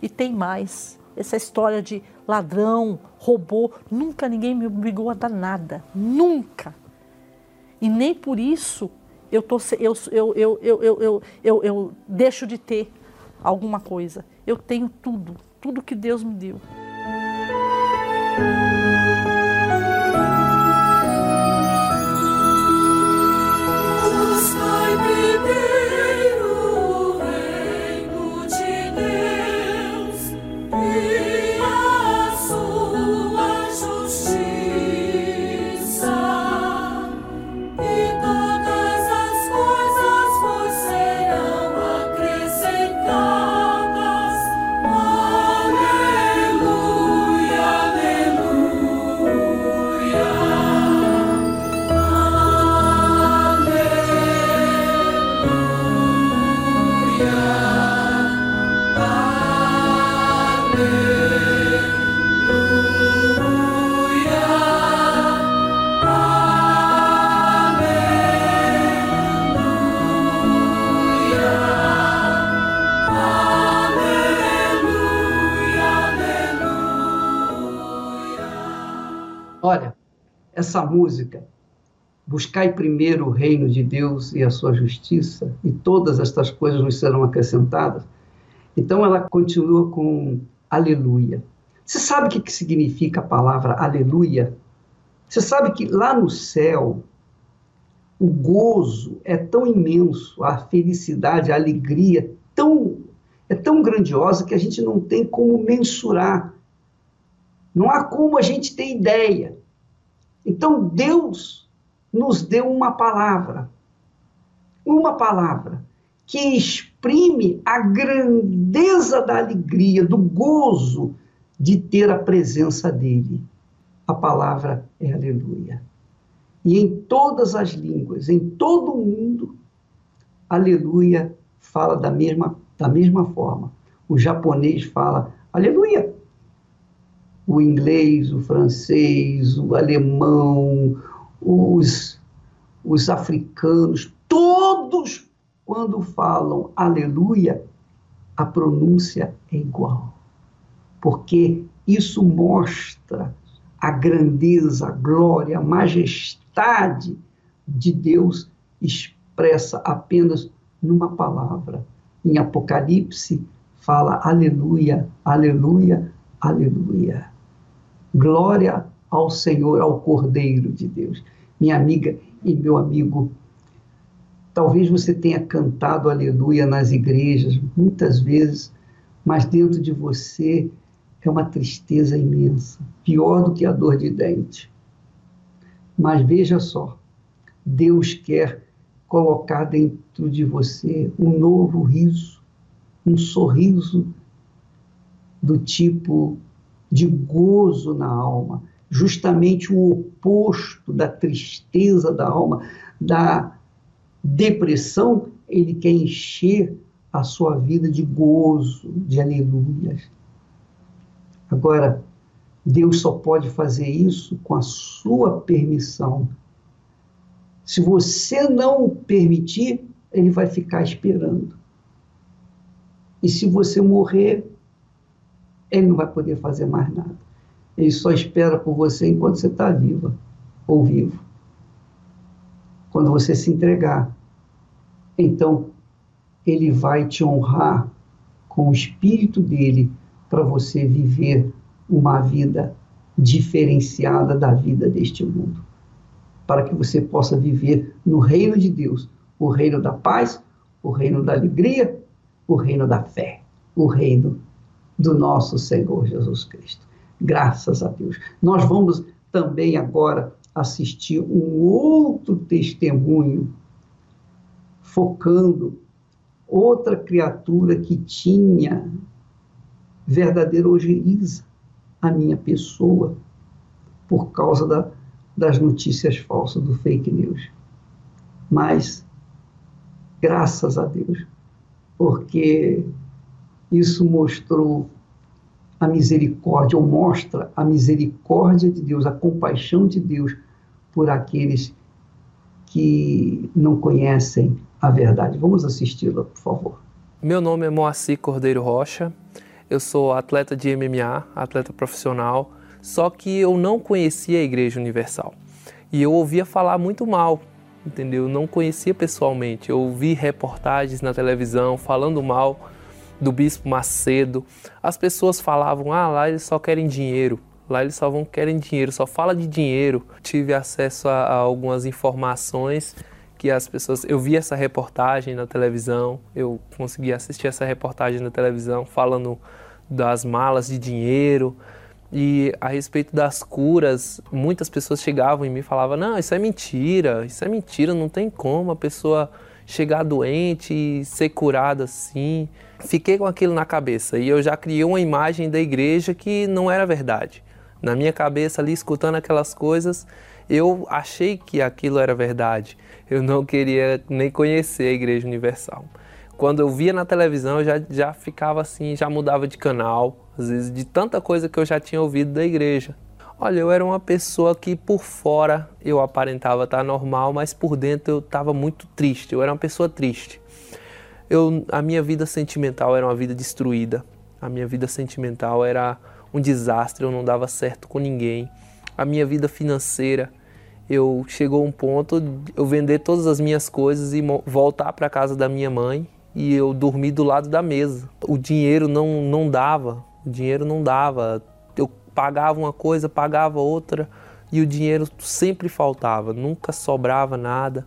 E tem mais. Essa história de ladrão, robô, nunca ninguém me obrigou a dar nada. Nunca. E nem por isso eu, tô, eu, eu, eu, eu, eu, eu, eu, eu deixo de ter alguma coisa. Eu tenho tudo, tudo que Deus me deu. Essa música, buscai primeiro o reino de Deus e a sua justiça, e todas estas coisas nos serão acrescentadas. Então ela continua com aleluia. Você sabe o que significa a palavra aleluia? Você sabe que lá no céu, o gozo é tão imenso, a felicidade, a alegria tão, é tão grandiosa que a gente não tem como mensurar. Não há como a gente ter ideia. Então Deus nos deu uma palavra, uma palavra que exprime a grandeza da alegria, do gozo de ter a presença dele. A palavra é aleluia. E em todas as línguas, em todo o mundo, aleluia fala da mesma, da mesma forma. O japonês fala aleluia o inglês, o francês, o alemão, os, os africanos, todos, quando falam aleluia, a pronúncia é igual. Porque isso mostra a grandeza, a glória, a majestade de Deus expressa apenas numa palavra. Em Apocalipse, fala aleluia, aleluia, aleluia. Glória ao Senhor, ao Cordeiro de Deus. Minha amiga e meu amigo, talvez você tenha cantado aleluia nas igrejas muitas vezes, mas dentro de você é uma tristeza imensa, pior do que a dor de dente. Mas veja só, Deus quer colocar dentro de você um novo riso, um sorriso do tipo de gozo na alma, justamente o oposto da tristeza da alma, da depressão, ele quer encher a sua vida de gozo, de aleluias. Agora, Deus só pode fazer isso com a sua permissão. Se você não o permitir, ele vai ficar esperando. E se você morrer, ele não vai poder fazer mais nada. Ele só espera por você enquanto você está viva ou vivo. Quando você se entregar, então ele vai te honrar com o espírito dele para você viver uma vida diferenciada da vida deste mundo, para que você possa viver no reino de Deus, o reino da paz, o reino da alegria, o reino da fé, o reino do nosso Senhor Jesus Cristo. Graças a Deus. Nós vamos também agora assistir um outro testemunho focando outra criatura que tinha verdadeira ojeriza a minha pessoa por causa da, das notícias falsas do fake news. Mas, graças a Deus, porque isso mostrou a misericórdia, ou mostra a misericórdia de Deus, a compaixão de Deus por aqueles que não conhecem a verdade. Vamos assisti-la, por favor. Meu nome é Moacir Cordeiro Rocha, eu sou atleta de MMA, atleta profissional, só que eu não conhecia a Igreja Universal. E eu ouvia falar muito mal, entendeu? Eu não conhecia pessoalmente. Eu ouvi reportagens na televisão falando mal do Bispo Macedo. As pessoas falavam: ah, lá eles só querem dinheiro. Lá eles só vão querem dinheiro, só fala de dinheiro. Tive acesso a, a algumas informações que as pessoas. Eu vi essa reportagem na televisão, eu consegui assistir essa reportagem na televisão falando das malas de dinheiro e a respeito das curas. Muitas pessoas chegavam e falavam: Não, isso é mentira, isso é mentira, não tem como a pessoa chegar doente e ser curada assim. Fiquei com aquilo na cabeça e eu já criei uma imagem da igreja que não era verdade. Na minha cabeça, ali escutando aquelas coisas, eu achei que aquilo era verdade eu não queria nem conhecer a Igreja Universal. Quando eu via na televisão, eu já, já ficava assim, já mudava de canal, às vezes de tanta coisa que eu já tinha ouvido da igreja. Olha, eu era uma pessoa que por fora eu aparentava estar normal, mas por dentro eu estava muito triste. Eu era uma pessoa triste. Eu, a minha vida sentimental era uma vida destruída. A minha vida sentimental era um desastre. Eu não dava certo com ninguém. A minha vida financeira eu chegou um ponto de eu vender todas as minhas coisas e voltar para casa da minha mãe e eu dormi do lado da mesa. O dinheiro não, não dava, o dinheiro não dava. Pagava uma coisa, pagava outra e o dinheiro sempre faltava, nunca sobrava nada.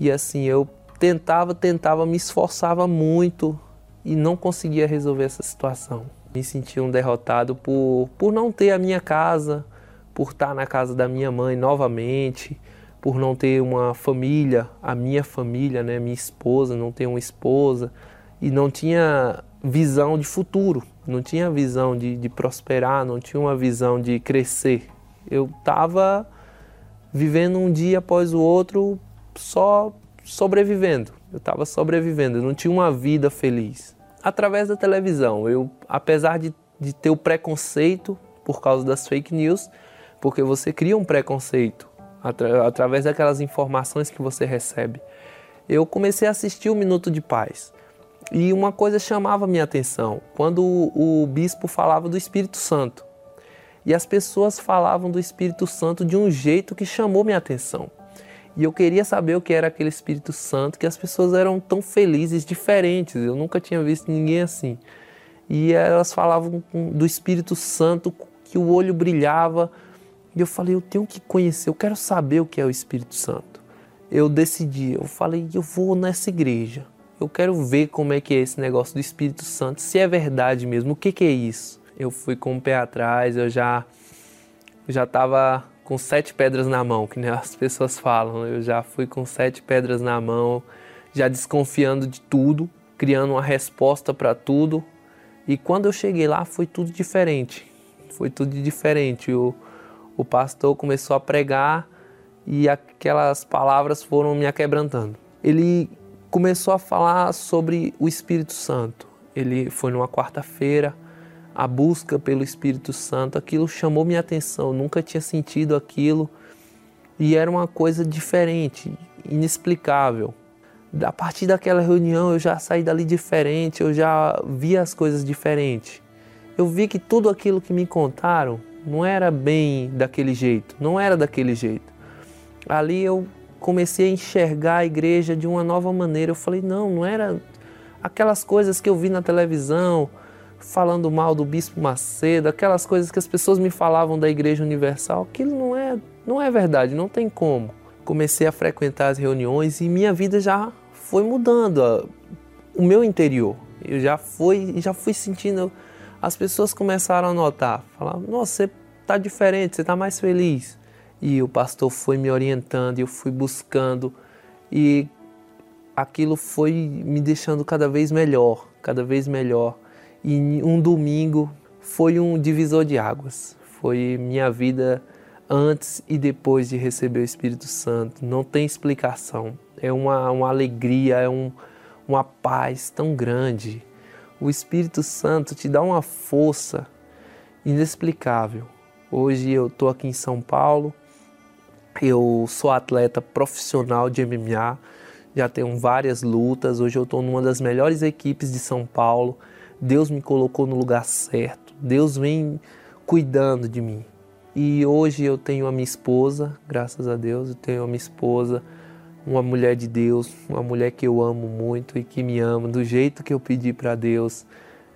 E assim, eu tentava, tentava, me esforçava muito e não conseguia resolver essa situação. Me sentia um derrotado por, por não ter a minha casa, por estar na casa da minha mãe novamente, por não ter uma família, a minha família, né, minha esposa, não ter uma esposa, e não tinha visão de futuro, não tinha visão de, de prosperar, não tinha uma visão de crescer. Eu estava vivendo um dia após o outro só sobrevivendo. Eu estava sobrevivendo, eu não tinha uma vida feliz. Através da televisão, eu, apesar de, de ter o preconceito por causa das fake news, porque você cria um preconceito atra através daquelas informações que você recebe. Eu comecei a assistir o Minuto de Paz e uma coisa chamava minha atenção quando o, bispo falava do Espírito Santo. E as pessoas falavam do Espírito Santo de um jeito que chamou minha atenção. E eu queria saber o que era aquele Espírito Santo, que as pessoas eram tão felizes, diferentes. Eu nunca tinha visto ninguém assim. E elas falavam do Espírito Santo, que o olho brilhava, e eu falei, eu tenho que conhecer, eu quero saber o que é o Espírito Santo. Eu decidi, eu falei, eu vou nessa igreja. Eu quero ver como é que é esse negócio do Espírito Santo, se é verdade mesmo, o que, que é isso? Eu fui com o pé atrás, eu já já estava com sete pedras na mão, que nem as pessoas falam. Eu já fui com sete pedras na mão, já desconfiando de tudo, criando uma resposta para tudo. E quando eu cheguei lá foi tudo diferente. Foi tudo diferente. O, o pastor começou a pregar e aquelas palavras foram me aquebrantando. Ele começou a falar sobre o Espírito Santo. Ele foi numa quarta-feira, a busca pelo Espírito Santo, aquilo chamou minha atenção, nunca tinha sentido aquilo e era uma coisa diferente, inexplicável. A partir daquela reunião eu já saí dali diferente, eu já vi as coisas diferentes. Eu vi que tudo aquilo que me contaram não era bem daquele jeito, não era daquele jeito. Ali eu comecei a enxergar a igreja de uma nova maneira. Eu falei, não, não era aquelas coisas que eu vi na televisão, falando mal do Bispo Macedo, aquelas coisas que as pessoas me falavam da Igreja Universal, aquilo não é, não é verdade, não tem como. Comecei a frequentar as reuniões e minha vida já foi mudando, o meu interior. Eu já fui, já fui sentindo, as pessoas começaram a notar, falar, nossa, você está diferente, você está mais feliz. E o pastor foi me orientando, eu fui buscando e aquilo foi me deixando cada vez melhor, cada vez melhor. E um domingo foi um divisor de águas. Foi minha vida antes e depois de receber o Espírito Santo. Não tem explicação. É uma, uma alegria, é um, uma paz tão grande. O Espírito Santo te dá uma força inexplicável. Hoje eu estou aqui em São Paulo, eu sou atleta profissional de MMA, já tenho várias lutas. Hoje eu estou numa das melhores equipes de São Paulo. Deus me colocou no lugar certo. Deus vem cuidando de mim. E hoje eu tenho a minha esposa, graças a Deus, eu tenho a minha esposa, uma mulher de Deus, uma mulher que eu amo muito e que me ama do jeito que eu pedi para Deus.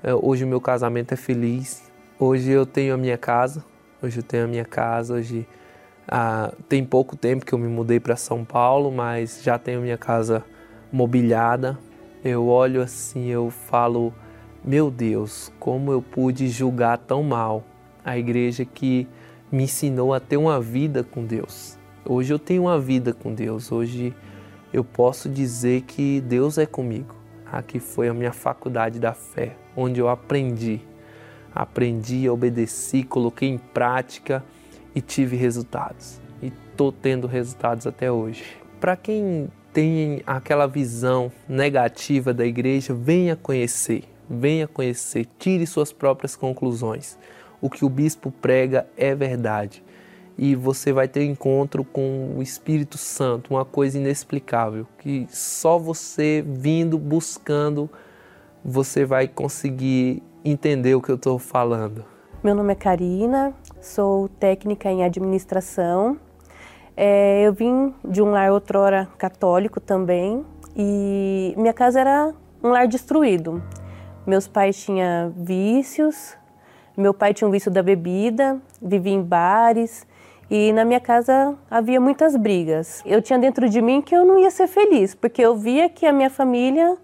É, hoje o meu casamento é feliz. Hoje eu tenho a minha casa. Hoje eu tenho a minha casa. Hoje ah, tem pouco tempo que eu me mudei para São Paulo, mas já tenho minha casa mobiliada. Eu olho assim, eu falo, meu Deus, como eu pude julgar tão mal a igreja que me ensinou a ter uma vida com Deus. Hoje eu tenho uma vida com Deus. Hoje eu posso dizer que Deus é comigo. Aqui foi a minha faculdade da fé, onde eu aprendi. Aprendi, obedeci, coloquei em prática e tive resultados. E estou tendo resultados até hoje. Para quem tem aquela visão negativa da igreja, venha conhecer, venha conhecer, tire suas próprias conclusões. O que o bispo prega é verdade. E você vai ter encontro com o Espírito Santo, uma coisa inexplicável, que só você vindo, buscando, você vai conseguir entender o que eu estou falando. Meu nome é Karina, sou técnica em administração. É, eu vim de um lar outrora católico também e minha casa era um lar destruído. Meus pais tinham vícios, meu pai tinha um vício da bebida, vivia em bares e na minha casa havia muitas brigas. Eu tinha dentro de mim que eu não ia ser feliz, porque eu via que a minha família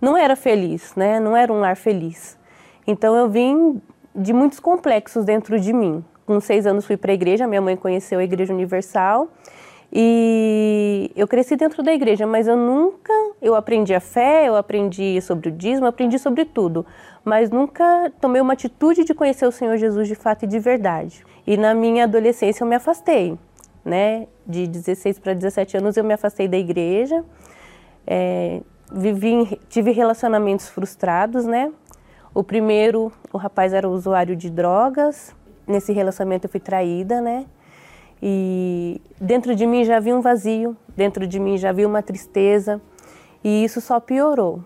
não era feliz, né? Não era um lar feliz. Então eu vim de muitos complexos dentro de mim. Com seis anos fui para a igreja, minha mãe conheceu a Igreja Universal e eu cresci dentro da igreja, mas eu nunca, eu aprendi a fé, eu aprendi sobre o dízimo, aprendi sobre tudo, mas nunca tomei uma atitude de conhecer o Senhor Jesus de fato e de verdade. E na minha adolescência eu me afastei, né? De 16 para 17 anos eu me afastei da igreja, é, vivi, tive relacionamentos frustrados, né? O primeiro, o rapaz era usuário de drogas. Nesse relacionamento eu fui traída, né? E dentro de mim já havia um vazio, dentro de mim já havia uma tristeza, e isso só piorou.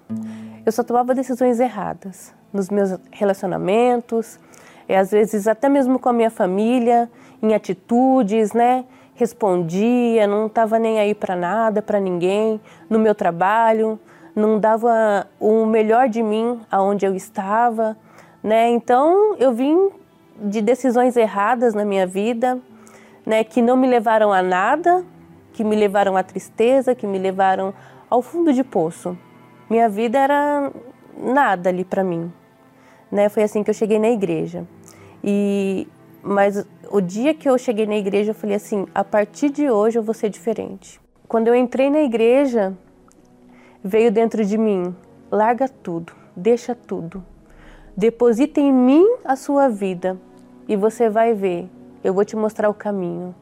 Eu só tomava decisões erradas nos meus relacionamentos, e às vezes até mesmo com a minha família, em atitudes, né? Respondia, não estava nem aí para nada, para ninguém, no meu trabalho, não dava o melhor de mim aonde eu estava, né? Então eu vim de decisões erradas na minha vida, né, que não me levaram a nada, que me levaram à tristeza, que me levaram ao fundo de poço. Minha vida era nada ali para mim, né? Foi assim que eu cheguei na igreja. E mas o dia que eu cheguei na igreja, eu falei assim: a partir de hoje eu vou ser diferente. Quando eu entrei na igreja, veio dentro de mim: larga tudo, deixa tudo. Deposita em mim a sua vida e você vai ver. Eu vou te mostrar o caminho.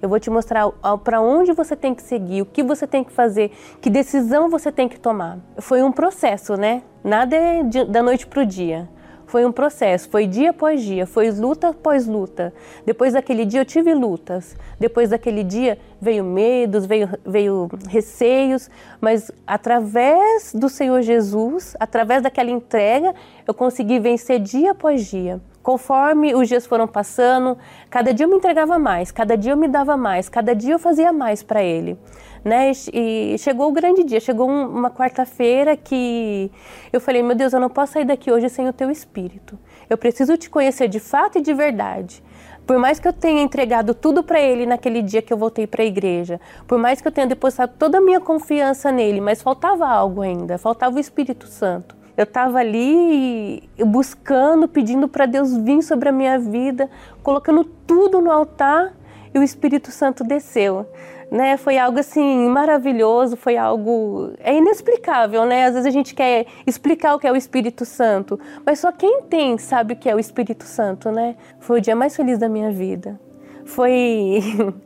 Eu vou te mostrar para onde você tem que seguir, o que você tem que fazer, que decisão você tem que tomar. Foi um processo, né? Nada é de, da noite para o dia. Foi um processo, foi dia após dia, foi luta após luta. Depois daquele dia eu tive lutas. Depois daquele dia veio medos, veio, veio receios, mas através do Senhor Jesus, através daquela entrega, eu consegui vencer dia após dia. Conforme os dias foram passando, cada dia eu me entregava mais, cada dia eu me dava mais, cada dia eu fazia mais para Ele. Né? E chegou o grande dia, chegou uma quarta-feira que eu falei: Meu Deus, eu não posso sair daqui hoje sem o Teu Espírito. Eu preciso te conhecer de fato e de verdade. Por mais que eu tenha entregado tudo para Ele naquele dia que eu voltei para a igreja, por mais que eu tenha depositado toda a minha confiança nele, mas faltava algo ainda, faltava o Espírito Santo. Eu estava ali buscando, pedindo para Deus vir sobre a minha vida, colocando tudo no altar e o Espírito Santo desceu. Né, foi algo assim maravilhoso, foi algo é inexplicável, né? Às vezes a gente quer explicar o que é o Espírito Santo, mas só quem tem sabe o que é o Espírito Santo, né? Foi o dia mais feliz da minha vida. Foi,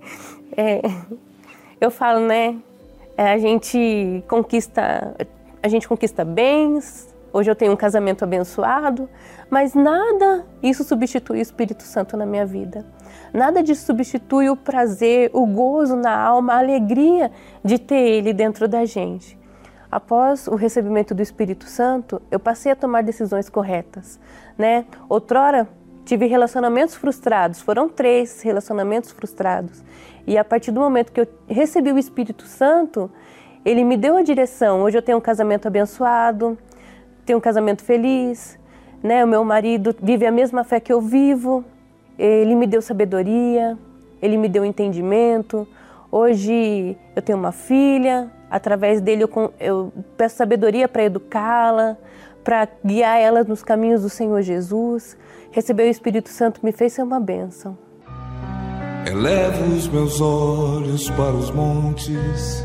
é, eu falo, né? É, a gente conquista, a gente conquista bens, Hoje eu tenho um casamento abençoado, mas nada isso substitui o Espírito Santo na minha vida. Nada disso substitui o prazer, o gozo na alma, a alegria de ter Ele dentro da gente. Após o recebimento do Espírito Santo, eu passei a tomar decisões corretas, né? Outrora tive relacionamentos frustrados, foram três relacionamentos frustrados. E a partir do momento que eu recebi o Espírito Santo, ele me deu a direção. Hoje eu tenho um casamento abençoado, tenho um casamento feliz, né? O meu marido vive a mesma fé que eu vivo. Ele me deu sabedoria, ele me deu entendimento. Hoje eu tenho uma filha, através dele eu, eu peço sabedoria para educá-la, para guiar ela nos caminhos do Senhor Jesus. Receber o Espírito Santo me fez ser uma bênção. Elevo os meus olhos para os montes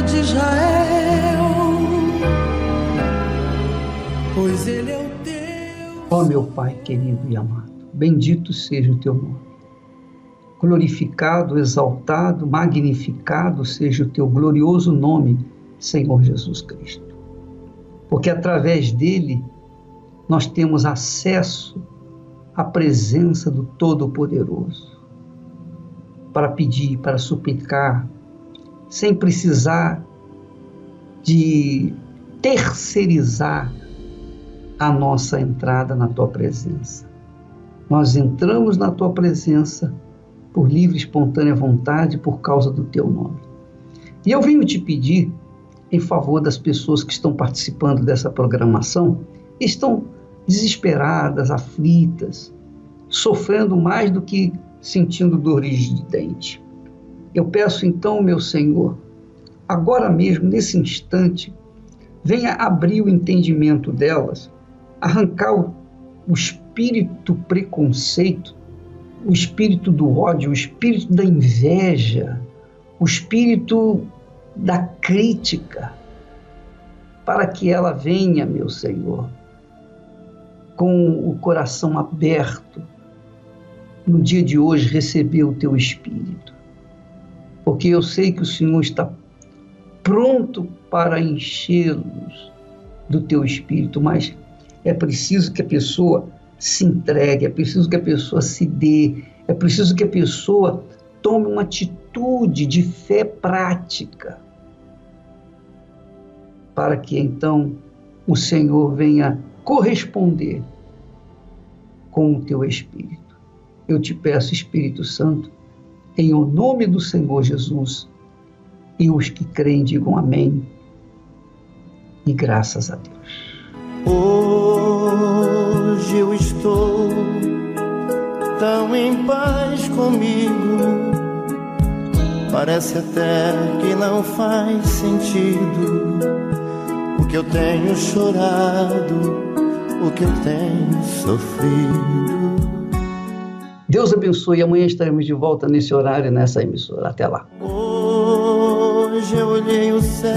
de Israel, pois ele é o teu. Ó oh, meu Pai querido e amado, bendito seja o teu nome. Glorificado, exaltado, magnificado seja o teu glorioso nome, Senhor Jesus Cristo. Porque através dele nós temos acesso à presença do Todo-Poderoso para pedir, para suplicar, sem precisar de terceirizar a nossa entrada na tua presença. Nós entramos na tua presença por livre e espontânea vontade por causa do teu nome. E eu venho te pedir em favor das pessoas que estão participando dessa programação, estão desesperadas, aflitas, sofrendo mais do que sentindo dores de dente. Eu peço então, meu Senhor, agora mesmo, nesse instante, venha abrir o entendimento delas, arrancar o, o espírito preconceito, o espírito do ódio, o espírito da inveja, o espírito da crítica, para que ela venha, meu Senhor, com o coração aberto no dia de hoje receber o teu Espírito. Porque eu sei que o Senhor está pronto para enchê-los do teu Espírito, mas é preciso que a pessoa se entregue, é preciso que a pessoa se dê, é preciso que a pessoa tome uma atitude de fé prática, para que então o Senhor venha corresponder com o teu Espírito. Eu te peço, Espírito Santo, em o nome do Senhor Jesus, e os que creem digam amém. e graças a Deus. Hoje eu estou tão em paz comigo. Parece até que não faz sentido o que eu tenho chorado, o que eu tenho sofrido. Deus abençoe. Amanhã estaremos de volta nesse horário, nessa emissora. Até lá. Hoje eu olhei o céu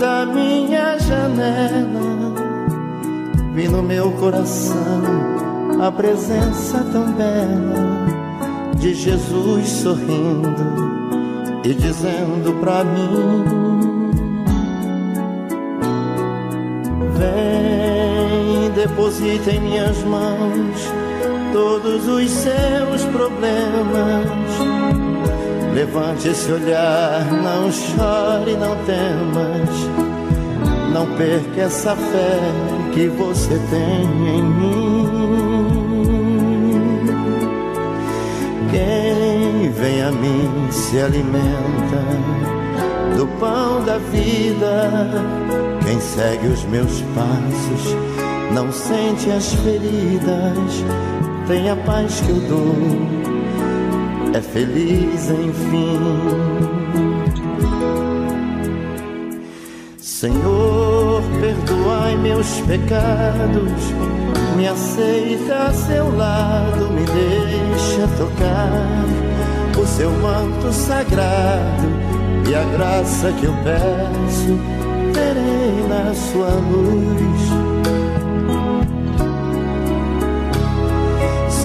da minha janela, vi no meu coração a presença tão bela de Jesus sorrindo e dizendo pra mim: Vem, deposita em minhas mãos todos os seus problemas. Levante esse olhar, não chore, não temas. Não perca essa fé que você tem em mim. Quem vem a mim se alimenta do pão da vida. Quem segue os meus passos não sente as feridas tem a paz que eu dou, é feliz enfim. Senhor, perdoai meus pecados, me aceita a seu lado, me deixa tocar o seu manto sagrado e a graça que eu peço terei na sua luz.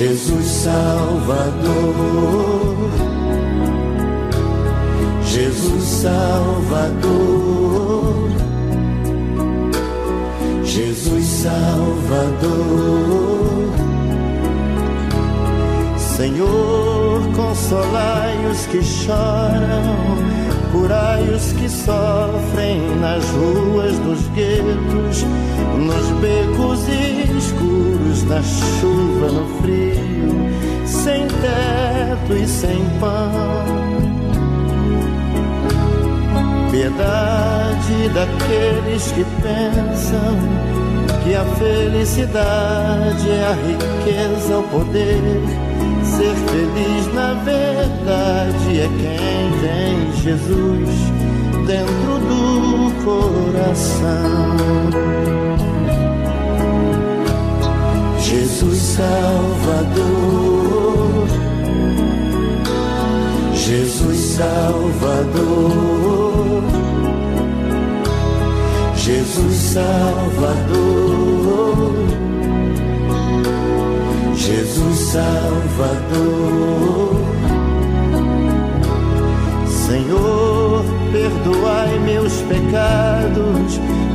Jesus Salvador. Jesus Salvador, Jesus Salvador. Senhor, consolai os que choram, curai os que sofrem nas ruas dos guetos, nos becos escuros, na chuva, no frio, sem teto e sem pão piedade daqueles que pensam que a felicidade é a riqueza, o poder. Ser feliz na verdade é quem tem Jesus dentro do coração. Jesus Salvador, Jesus Salvador. Jesus Salvador, Jesus Salvador. Senhor, perdoai meus pecados,